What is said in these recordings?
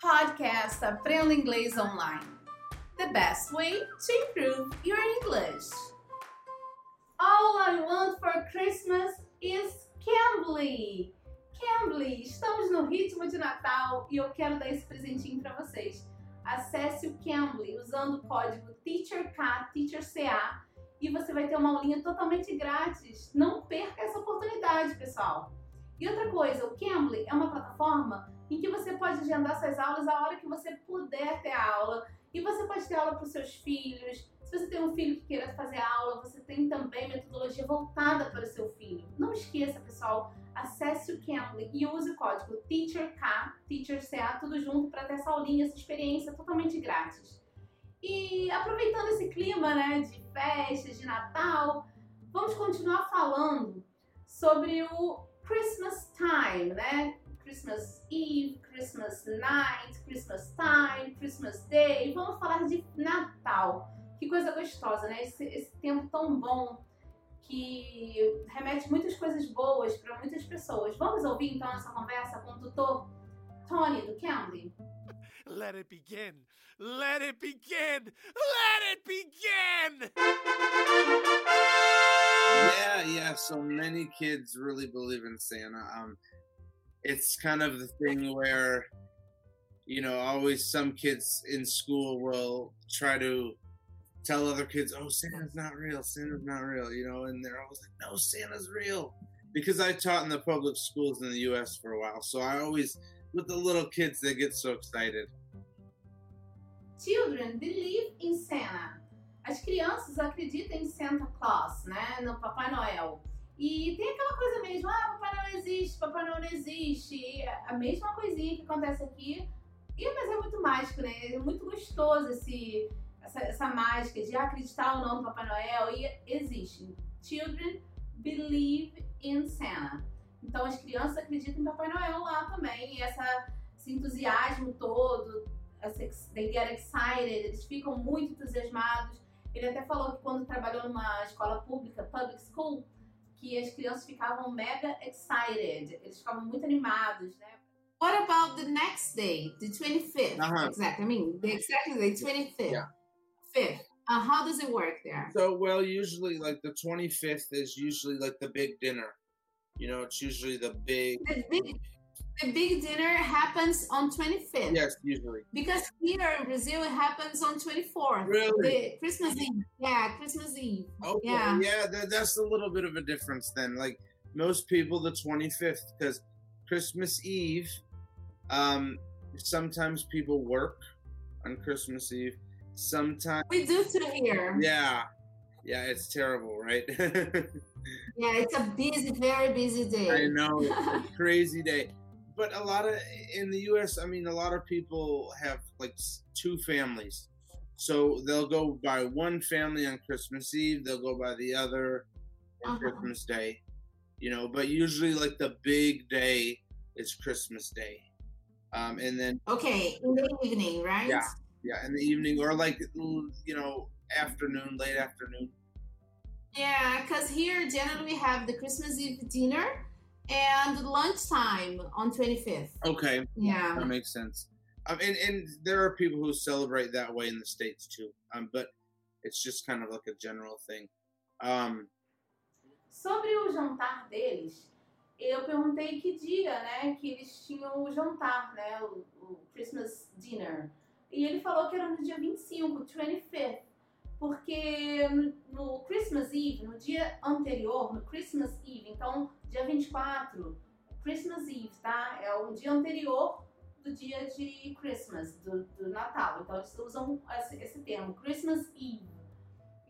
Podcast Aprenda Inglês Online. The best way to improve your English. All I want for Christmas is Cambly. Cambly, estamos no ritmo de Natal e eu quero dar esse presentinho para vocês. Acesse o Cambly usando o código TEACHERK, TEACHERCA, e você vai ter uma aulinha totalmente grátis. Não perca essa oportunidade, pessoal. E outra coisa, o Cambly é uma plataforma em que você pode agendar suas aulas a hora que você puder ter aula. E você pode ter aula para os seus filhos. Se você tem um filho que queira fazer aula, você tem também metodologia voltada para o seu filho. Não esqueça, pessoal, acesse o Cambly e use o código TEACHERK, TEACHERCA, tudo junto para ter essa aulinha, essa experiência totalmente grátis. E aproveitando esse clima né, de festas, de Natal, vamos continuar falando sobre o Christmas time, né? Christmas Eve, Christmas Night, Christmas Time, Christmas Day. Vamos falar de Natal. Que coisa gostosa, né? Esse, esse tempo tão bom que remete muitas coisas boas para muitas pessoas. Vamos ouvir então essa conversa com o tutor Tony do Cambly? Let it begin! Let it begin! Let it begin! Yeah, yeah. So many kids really believe in Santa. Um, it's kind of the thing where, you know, always some kids in school will try to tell other kids, "Oh, Santa's not real. Santa's not real," you know, and they're always like, "No, Santa's real." Because I taught in the public schools in the U.S. for a while, so I always, with the little kids, they get so excited. Children believe in Santa. As crianças acreditam em Santa Claus, né? No Papai Noel. E tem aquela coisa mesmo, ah, Papai Noel existe, Papai Noel não existe. A mesma coisinha que acontece aqui. E, mas é muito mágico, né? É muito gostoso esse, essa, essa mágica de acreditar ou não no Papai Noel. E existe. Children believe in Santa. Então as crianças acreditam em Papai Noel lá também. E essa, esse entusiasmo todo, they get excited, eles ficam muito entusiasmados. Ele até falou que quando trabalhou numa escola pública, public school, que as crianças ficavam mega excited, eles ficavam muito animados, né? What about the next day, the 25th? Uh-huh. Exactly. I mean, the exact day, 25th. Yeah. 5th. Uh, how does it work there? So, well, usually like the 25th is usually like the big dinner. You know, it's usually the big. The big, the big dinner happens on 25th. Yes, usually. Because here in Brazil, it happens on 24th. Really? The Christmas Eve. Yeah, Christmas Eve. Okay, Yeah. yeah, that, that's a little bit of a difference then. Like most people, the 25th, because Christmas Eve, um, sometimes people work on Christmas Eve. Sometimes, We do too here. yeah, yeah, it's terrible, right? Yeah, it's a busy, very busy day. I know, crazy day. But a lot of in the U.S., I mean, a lot of people have like two families, so they'll go by one family on Christmas Eve. They'll go by the other on Uh-huh. Christmas Day. You know, but usually like the big day is Christmas Day, um, and then Okay, in the evening, right? Yeah. yeah, in the evening or like you know afternoon, late afternoon. Yeah, because here generally we have the Christmas Eve dinner and lunchtime on 25th. Okay, Yeah. That makes sense. Um, and and there are people who celebrate that way in the states too. Um, but it's just kind of like a general thing. Um, Sobre o jantar deles, eu perguntei que dia, né, que eles tinham o jantar, né, o, o Christmas dinner. E ele falou que era no dia 25, 25th, porque no, no Christmas Eve, no dia anterior, no Christmas Eve, então dia 24, Christmas Eve, tá? É o dia anterior do dia de Christmas, do, do Natal. Então eles usam esse, esse termo, Christmas Eve.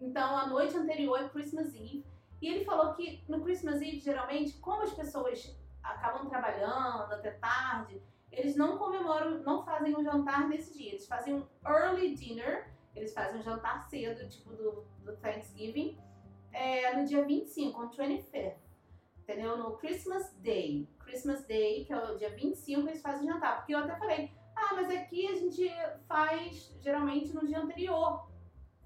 Então a noite anterior é Christmas Eve. E ele falou que no Christmas Eve, geralmente, como as pessoas acabam trabalhando até tarde, eles não comemoram, não fazem um jantar nesse dia. Eles fazem um early dinner, eles fazem um jantar cedo, tipo do, do Thanksgiving, é, no dia 25, on 25th. Entendeu? No Christmas Day. Christmas Day, que é o dia 25, eles fazem jantar. Porque eu até falei, ah, mas aqui a gente faz geralmente no dia anterior.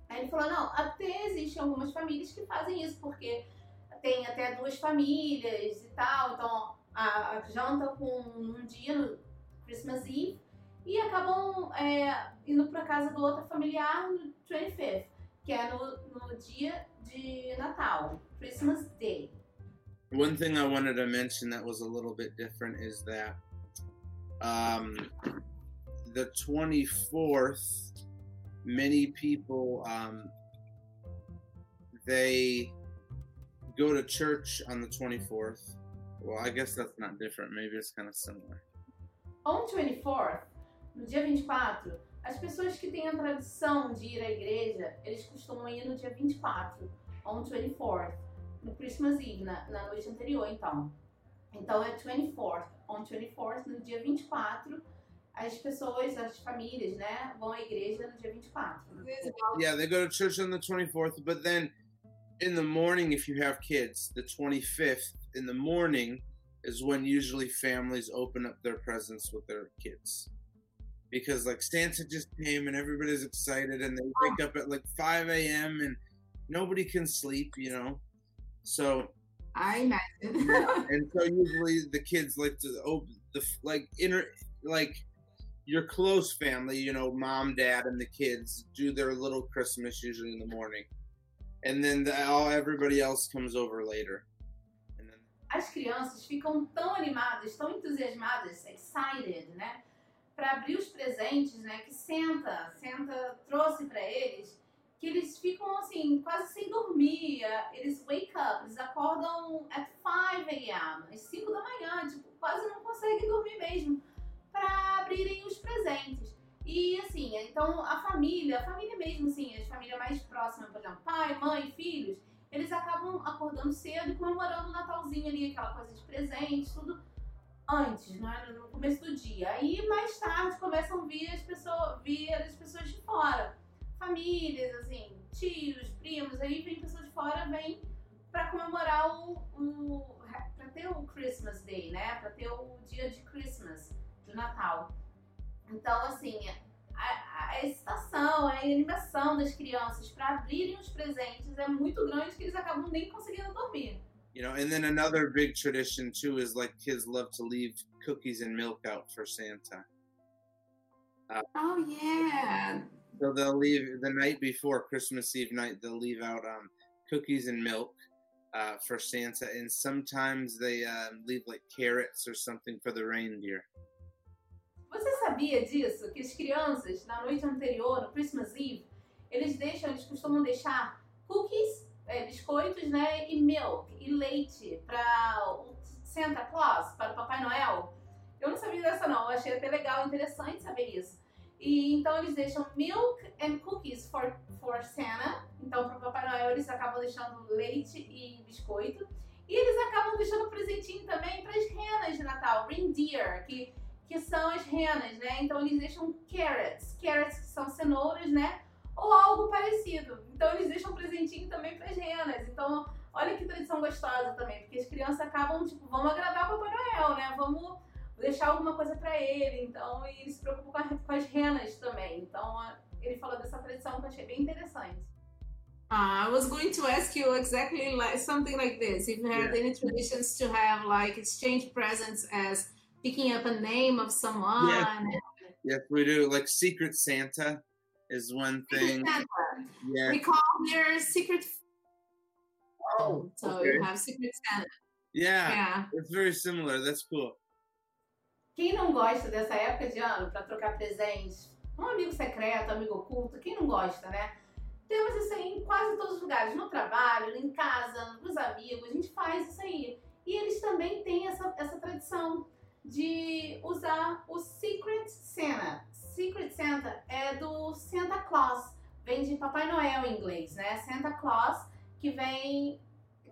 Aí ele falou, não, até existem algumas famílias que fazem isso, porque tem até duas famílias e tal, então a, a janta com um dia no Christmas Eve e acabam é, indo para casa do outro familiar no 25th, que é no, no dia de Natal, Christmas Day. One thing I wanted to mention that was a little bit different is that um, the 24th, many people um, they go to church on the 24th. Well, I guess that's not different. Maybe it's kind of similar. On 24th, no dia 24, as pessoas que têm a tradição de ir à igreja, eles costumam ir no dia 24, on 24th, no Christmas Eve, na, na noite anterior, então. Então é 24th, on 24th, no dia 24, as pessoas, as famílias, né, vão à igreja no dia 24. Yeah, they go to church on the 24th, but then in the morning, if you have kids, the 25th in the morning is when usually families open up their presents with their kids. Because like Santa just came and everybody's excited and they wake up at like 5 a.m. and nobody can sleep, you know. So I imagine. and so usually the kids like to open the like inner like your close family, you know, mom, dad, and the kids do their little Christmas usually in the morning, and then the, all everybody else comes over later. And then As crianças ficam tão animadas, tão entusiasmadas, excited, né? Para abrir os presentes, né? Que senta, senta, trouxe para eles, que eles ficam assim, quase sem dormir. Eles wake up, eles acordam at 5 a.m., às 5 da manhã, tipo, quase não conseguem dormir mesmo, para abrirem os presentes. E assim, então a família, a família mesmo, assim, a família mais próxima, por exemplo, pai, mãe, filhos, eles acabam acordando cedo e comemorando o Natalzinho ali, aquela coisa de presentes, tudo antes, né, no começo do dia. Aí mais tarde começam a vir as pessoas, vir as pessoas de fora, famílias, assim, tios, primos, aí vem pessoas de fora, vem para comemorar o, o para ter o Christmas Day, né, para ter o dia de Christmas, de Natal. Então, assim, a, a excitação, a animação das crianças para abrirem os presentes é muito grande que eles acabam nem conseguindo dormir. you know, and then another big tradition too is like kids love to leave cookies and milk out for Santa. Oh yeah. So they'll leave the night before Christmas Eve night. They'll leave out um, cookies and milk uh, for Santa, and sometimes they um, leave like carrots or something for the reindeer. Você sabia disso? Que as crianças, na noite anterior, no Christmas Eve, eles deixam, eles costumam deixar cookies, é, biscoitos, né, e milk, e leite para o Santa Claus, para o Papai Noel. Eu não sabia dessa não, eu achei até legal, interessante saber isso. E então eles deixam milk and cookies for, for Santa. Então para o Papai Noel eles acabam deixando leite e biscoito. E eles acabam deixando presentinho também para as renas de Natal, reindeer, que, que são as renas, né? Então eles deixam carrots, carrots que são cenouras, né? Ou algo parecido. Então eles deixam presentinho também para as renas. Então olha que tradição gostosa também, porque as crianças acabam tipo, vamos agradar o Papai Noel, né? Vamos deixar alguma coisa para ele. Então e ele se preocupa com, a- com as renas também. Então a- ele falou dessa tradição que eu achei bem interessante. Uh, I was going to ask you exactly like something like this. If you had any traditions to have like exchange presents as picking up a name of someone. Yeah. Yes, we do. Like Secret Santa is one thing. Santa. Yeah. We call here secret. Oh, So okay. you have secret Santa. Yeah, Yeah. it's very similar. That's cool. Quem não gosta dessa época de ano para trocar presentes? Um amigo secreto, amigo oculto, quem não gosta, né? Temos isso aí em quase todos os lugares, no trabalho, em casa, nos amigos, a gente faz isso aí. E eles também têm essa, essa tradição de usar o Secret Santa. Secret Santa é do Santa Claus, vem de Papai Noel em inglês, né? Santa Claus, que vem,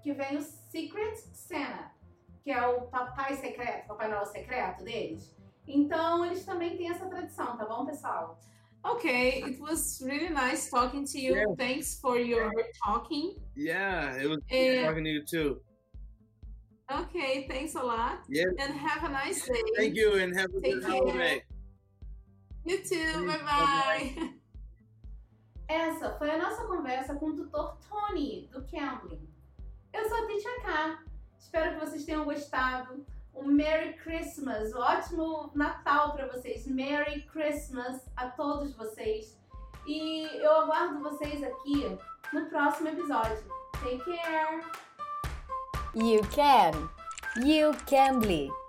que vem o Secret Santa que é o papai secreto, Papai Noel secreto deles. Então, eles também têm essa tradição, tá bom, pessoal? Okay, it was really nice talking to you. Yeah. Thanks for your talking. Yeah, it was good Yeah. talking to you too. Okay, thanks a lot. Yeah. And have a nice day. Thank you and have a Take good care. holiday. You too. Bye. Bye bye. Essa foi a nossa conversa com o tutor Tony, do Cambly. Eu sou a Teacher K. Espero que vocês tenham gostado. um Merry Christmas, um ótimo Natal para vocês. Merry Christmas a todos vocês. E eu aguardo vocês aqui no próximo episódio. Take care! You can! You can be!